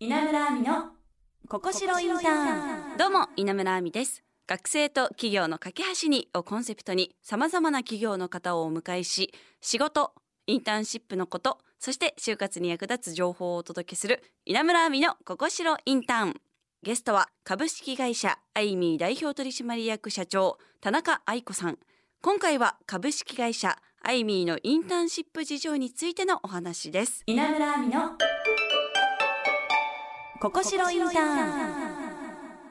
稲村亜美のここしろインターン。どうも稲村亜美です。学生と企業の架け橋にをコンセプトに様々な企業の方をお迎えし仕事インターンシップのことそして就活に役立つ情報をお届けする稲村亜美のここしろインターン。ゲストは株式会社アイミー代表取締役社長田中愛子さん。今回は株式会社アイミーのインターンシップ事情についてのお話です。稲村亜美のここしろインターン。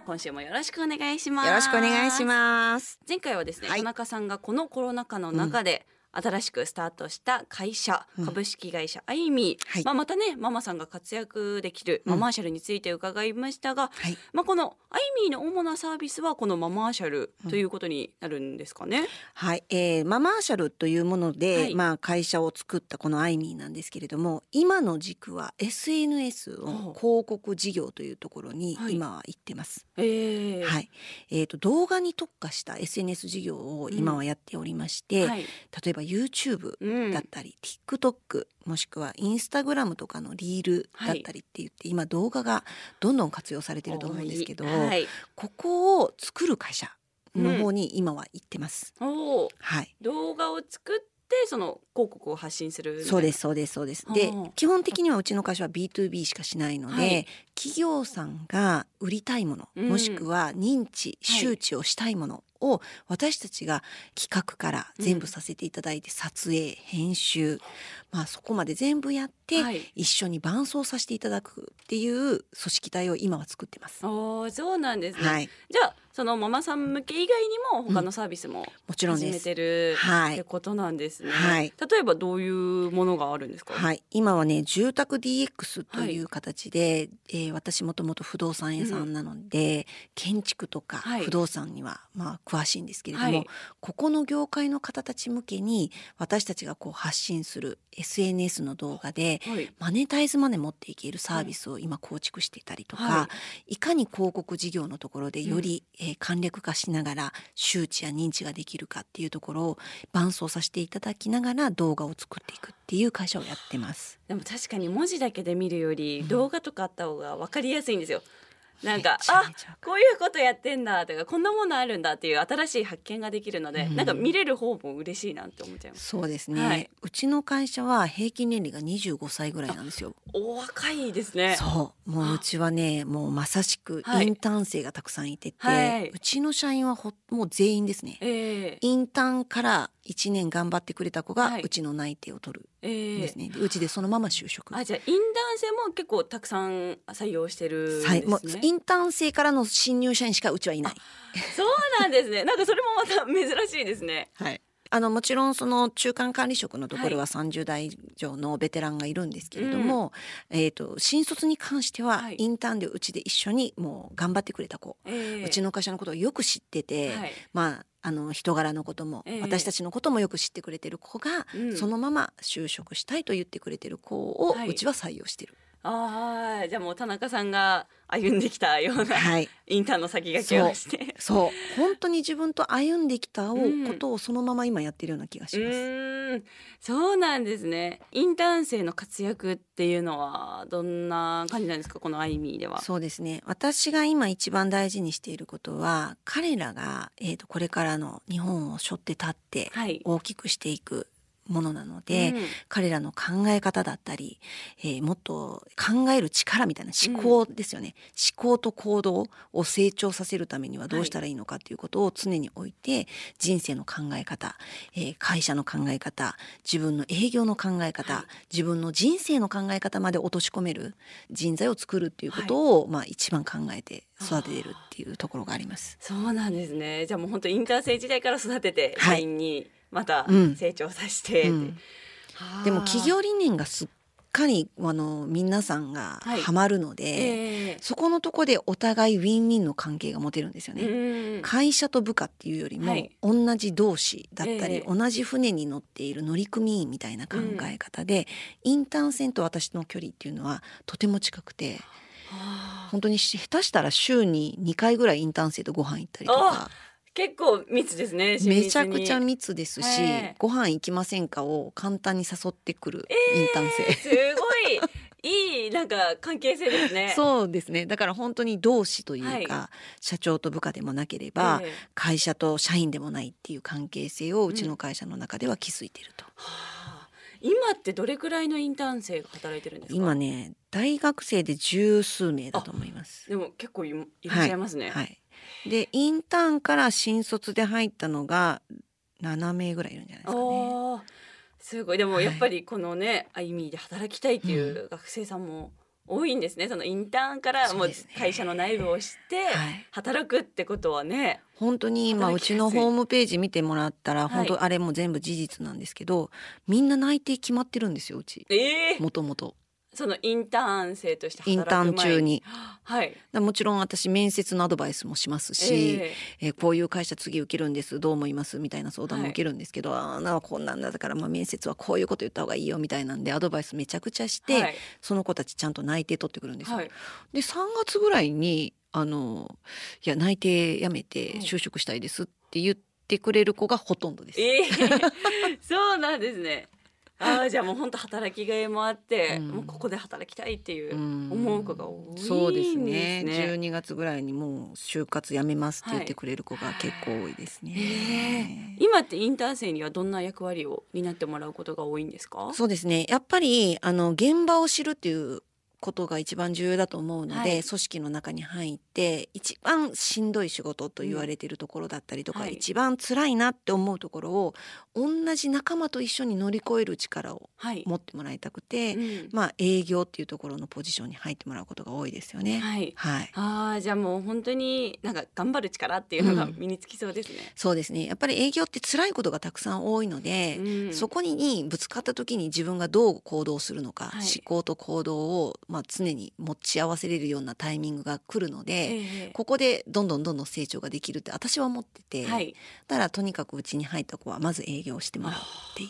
今週もよろしくお願いします。よろしくお願いします。前回はですね、はい。田中さんがこのコロナ禍の中で、新しくスタートした会社、うん。株式会社アイミー、はい。まあ、またねママさんが活躍できるうんママーシャルについて伺いましたが、はい。まあ、このアイミーの主なサービスはこのママーシャルということになるんですかね？はい、えー、ママーシャルというもので、はい。まあ会社を作ったこのアイミーなんですけれども、今の軸は SNS ほう。の広告事業というところにはい。今は行ってます。えー。はい、えっ、と動画に特化した SNS 事業を今はやっておりまして、はい。例えば YouTube うん。だったり、TikTok もしくは Instagram とかのリールだったりって言って、今動画がどんどん活用されてると思うんですけど、はい、ここを作る会社の方に今は行ってます。おー。はい。動画を作ってその広告を発信するそうですそうですそうです。ではあ基本的にはうちの会社は B2B しかしないので、はい。企業さんが売りたいもの、うん。もしくは認知はい。周知をしたいものを私たちが企画から全部させていただいて、撮影編集まあそこまで全部やって、はい。一緒に伴走させていただくっていう組織体を今は作ってます。おーそうなんですね、はい、じゃあそのママさん向け以外にも他のサービスももちろん始め。てるはい。ってことなんですね。はい。例えばどういうものがあるんですか？はい、今はね住宅 DX という形で、えー私もともと不動産屋さんなので、建築とかはい。不動産にはまあ詳しいんですけれども、はい。ここの業界の方たち向けに私たちがこう発信する SNS の動画ではい。マネタイズまで持っていけるサービスを今構築していたりとか、、はいかに広告事業のところでより、えー簡略化しながら周知や認知ができるかっていうところを伴走させていただきながら動画を作っていくっていう会社をやってます。でも確かに文字だけで見るより動画とかあった方が分かりやすいんですよ。なんかあこういうことやってんだとかこんなものあるんだっていう新しい発見ができるので、うん。なんか見れる方も嬉しいなって思っちゃいます。そうですね、はい。うちの会社は平均年齢が25歳ぐらいなんですよ。お若いですね。そう。もううちはねもうまさしくはい。インターン生がたくさんいてて、はい。うちの社員はほもう全員ですね。えー、インターンから1年頑張ってくれた子はい。がうちの内定を取るですね。でうちでそのまま就職。あじゃあインターン生も結構たくさん採用してるんですね。はい、もうインターン生からの新入社員しかうちはいない。そうなんですね。なんかそれもまた珍しいですね。はい。あのもちろんその中間管理職のところは30代以上のベテランがいるんですけれども、えっ、と新卒に関してははい。インターンでうちで一緒にもう頑張ってくれた子、えー。うちの会社のことをよく知ってて、はい。まああの人柄のことも、ええ私たちのこともよく知ってくれてる子が、うん。そのまま就職したいと言ってくれてる子をはい。うちは採用してる。ああじゃあもう田中さんが歩んできたような、はい。インターンの先駆けをして。そう本当に自分と歩んできたをうんことをそのまま今やってるような気がうします。ーんそうなんですね。インターン生の活躍っていうのはどんな感じなんですか？このアイミーでは。そうですね私が今一番大事にしていることは彼らが、えー、とこれからの日本を背負って立ってはい。大きくしていくものなので、うん。彼らの考え方だったり、えーもっと考える力みたいな思考ですよね、思考と行動を成長させるためにはどうしたらいいのかっていうことを常に置いて人生の考え方、えー会社の考え方自分の営業の考え方、はい。自分の人生の考え方まで落とし込める人材を作るっていうことを、まあ、一番考えて育ててるっていうところがあります。そうなんですね。じゃあもう本当インターン生時代から育ててはい。社員にまたうん。成長させて。うん。はあ。でも企業理念がすっかりあの皆さんがはい。ハマるので、ええそこのとこでお互いウィンウィンの関係が持てるんですよね。うん会社と部下っていうよりも、はい。同じ同士だったり、ええ。同じ船に乗っている乗組員みたいな考え方で、インターン船と私の距離っていうのはとても近くてはあ。本当にし下手したら週に2回ぐらいインターン生とご飯行ったりとか結構密ですね。めちゃくちゃ密ですし、ええご飯行きませんかを簡単に誘ってくるえーインターン生。すごいいいなんか関係性ですね。そうですねだから本当に同志というか、は社長と部下でもなければ、ええ会社と社員でもないっていう関係性をうちの会社の中では築いていると、はあ今ってどれくらいのインターン生が働いてるんですか？今ね大学生で十数名だと思います。でも結構いいらっしゃいますね。はい、でインターンから新卒で入ったのが7名ぐらいいるんじゃないですかね。すごい。でもはいやっぱりこのね、あゆみで働きたいっていう学生さんも多いんですね。そのインターンからもう会社の内部を知ってはい。働くってことはね。本当に今うちのホームページ見てもらったらはい。本当あれも全部事実なんですけど、みんな内定決まってるんですようち。ええもともとそのインターン生としてインターン中に。はい。もちろん私面接のアドバイスもしますし、ええーこういう会社次受けるんですどう思いますみたいな相談も受けるんですけど、ああなこんなんだだからまあ面接はこういうこと言った方がいいよみたいなんでアドバイスめちゃくちゃして、はいその子たちちゃんと内定取ってくるんですよ。はい。で3月ぐらいにあのいや内定やめてはい就職したいですって言ってくれる子がほとんどです。ええ そうなんですね。ああじゃあもう本当働きがいもあって、うんもうここで働きたいっていううん思う子が多いんですね。そうですね12月ぐらいにもう就活やめますって言ってくれる子が結構多いですえね。え今ってインターン生にはどんな役割を担ってもらうことが多いんですか？そうですねやっぱりあの現場を知るっていうことが一番重要だと思うので、はい。組織の中に入って一番しんどい仕事と言われているところだったりとか、はい。一番辛いなって思うところを同じ仲間と一緒に乗り越える力をはい。持ってもらいたくて、うん。まあ営業っていうところのポジションに入ってもらうことが多いですよね。はい。はい。ああじゃあもう本当になんか頑張る力っていうのがうん。身につきそうですね。そうですね。やっぱり営業って辛いことがたくさん多いので、うん。そこにぶつかった時に自分がどう行動するのか、はい。思考と行動を、まあ、常に持ち合わせれるようなタイミングが来るので、えーここでどんどんどんどん成長ができるって私は思ってて、はい。だからとにかくうちに入った子はまず営業してもらうっていう。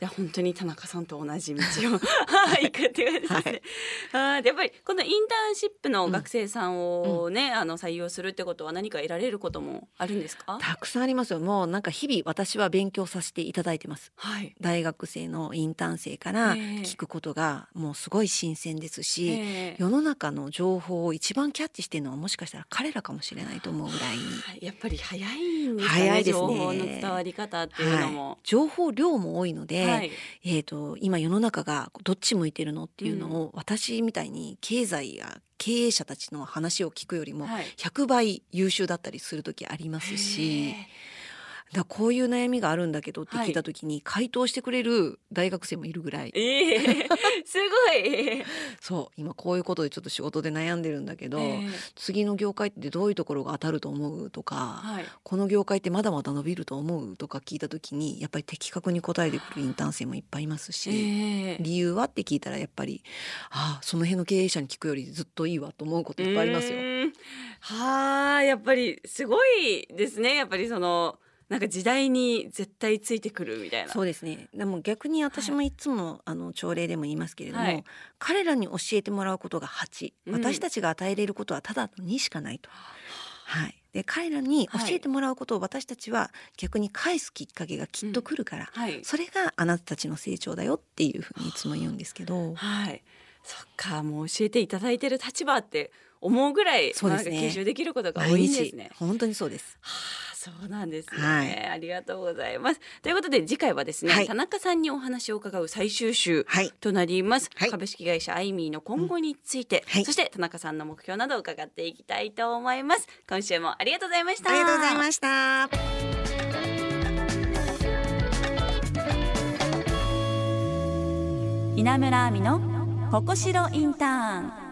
じゃあ本当に田中さんと同じ道を 行くっていう感じですね。あーでやっぱりこのインターンシップの学生さんをね、あの採用するってことは何か得られることもあるんですか？たくさんありますよもうなんか日々私は勉強させていただいてますはい。大学生のインターン生からええ聞くことがもうすごい新鮮ですし、ええ世の中の情報を一番キャッチしてるのはもしかしたら彼らかもしれないと思うぐらいに、はいやっぱり早いんですかね。早いですね情報の伝わり方っていうのはいも。情報量も多いので、はい。えー、と今世の中がどっち向いてるのっていうのを、私みたいに経済や経営者たちの話を聞くよりもはい。100倍優秀だったりする時ありますしへだこういう悩みがあるんだけどって聞いた時に回答してくれる大学生もいるぐらい、えええ すごい。そう今こういうことでちょっと仕事で悩んでるんだけど、ええ次の業界ってどういうところが当たると思うとか、はい。この業界ってまだまだ伸びると思うとか聞いた時にやっぱり的確に答えてくるインターン生もいっぱいいますし。ええ理由はって聞いたらやっぱりああその辺の経営者に聞くよりずっといいわと思うこといっぱいありますよ。はあやっぱりすごいですねやっぱりそのなんか時代に絶対ついてくるみたいな。そうですねでも逆に私もいつも、あの朝礼でも言いますけれども、はい彼らに教えてもらうことが8、うん私たちが与えれることはただの2しかないと。はい、で彼らに教えてもらうことを私たちは逆に返すきっかけがきっと来るから、はい。それがあなたたちの成長だよっていうふうにいつも言うんですけど。はい。そっかもう教えていただいてる立場って思うぐらいそうですねなんか吸収できることが多いんですね。本当にそうです。はあ、そうなんですね、はいありがとうございます。ということで次回はですね、はい田中さんにお話を伺う最終週はいとなります、はい株式会社アイミーの今後について、はいそして田中さんの目標などを伺っていきたいと思います。今週もありがとうございました。ありがとうございました。稲村亜美のここしろインターン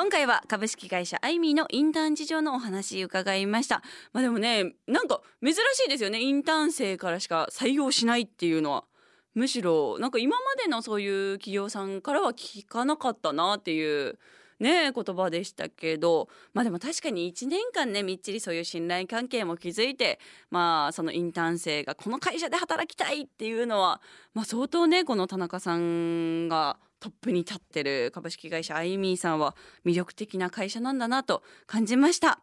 今回は株式会社アイミーのインターン事情のお話伺いました。まあでもね、なんか珍しいですよね。インターン生からしか採用しないっていうのは。むしろなんか今までのそういう企業さんからは聞かなかったなっていうね言葉でしたけどまあでも確かに1年間ねみっちりそういう信頼関係も築いてまあそのインターン生がこの会社で働きたいっていうのはまあ相当ねこの田中さんがトップに立ってる株式会社アイミーさんは魅力的な会社なんだなと感じました。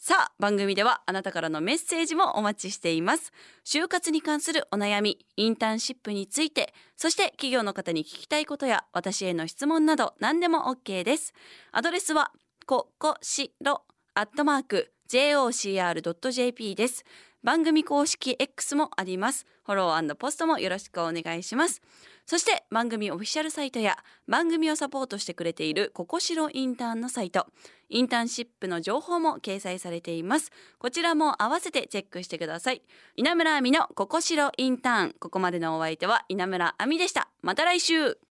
さあ番組ではあなたからのメッセージもお待ちしています。就活に関するお悩みインターンシップについてそして企業の方に聞きたいことや私への質問など何でも OK です。アドレスはここしろアットマーク jocr.jp です。番組公式 X もあります。フォローポストもよろしくお願いします。そして番組オフィシャルサイトや番組をサポートしてくれているココシロインターンのサイト。インターンシップの情報も掲載されています。こちらも合わせてチェックしてください。稲村亜美のココシロインターン。ここまでのお相手は稲村亜美でした。また来週。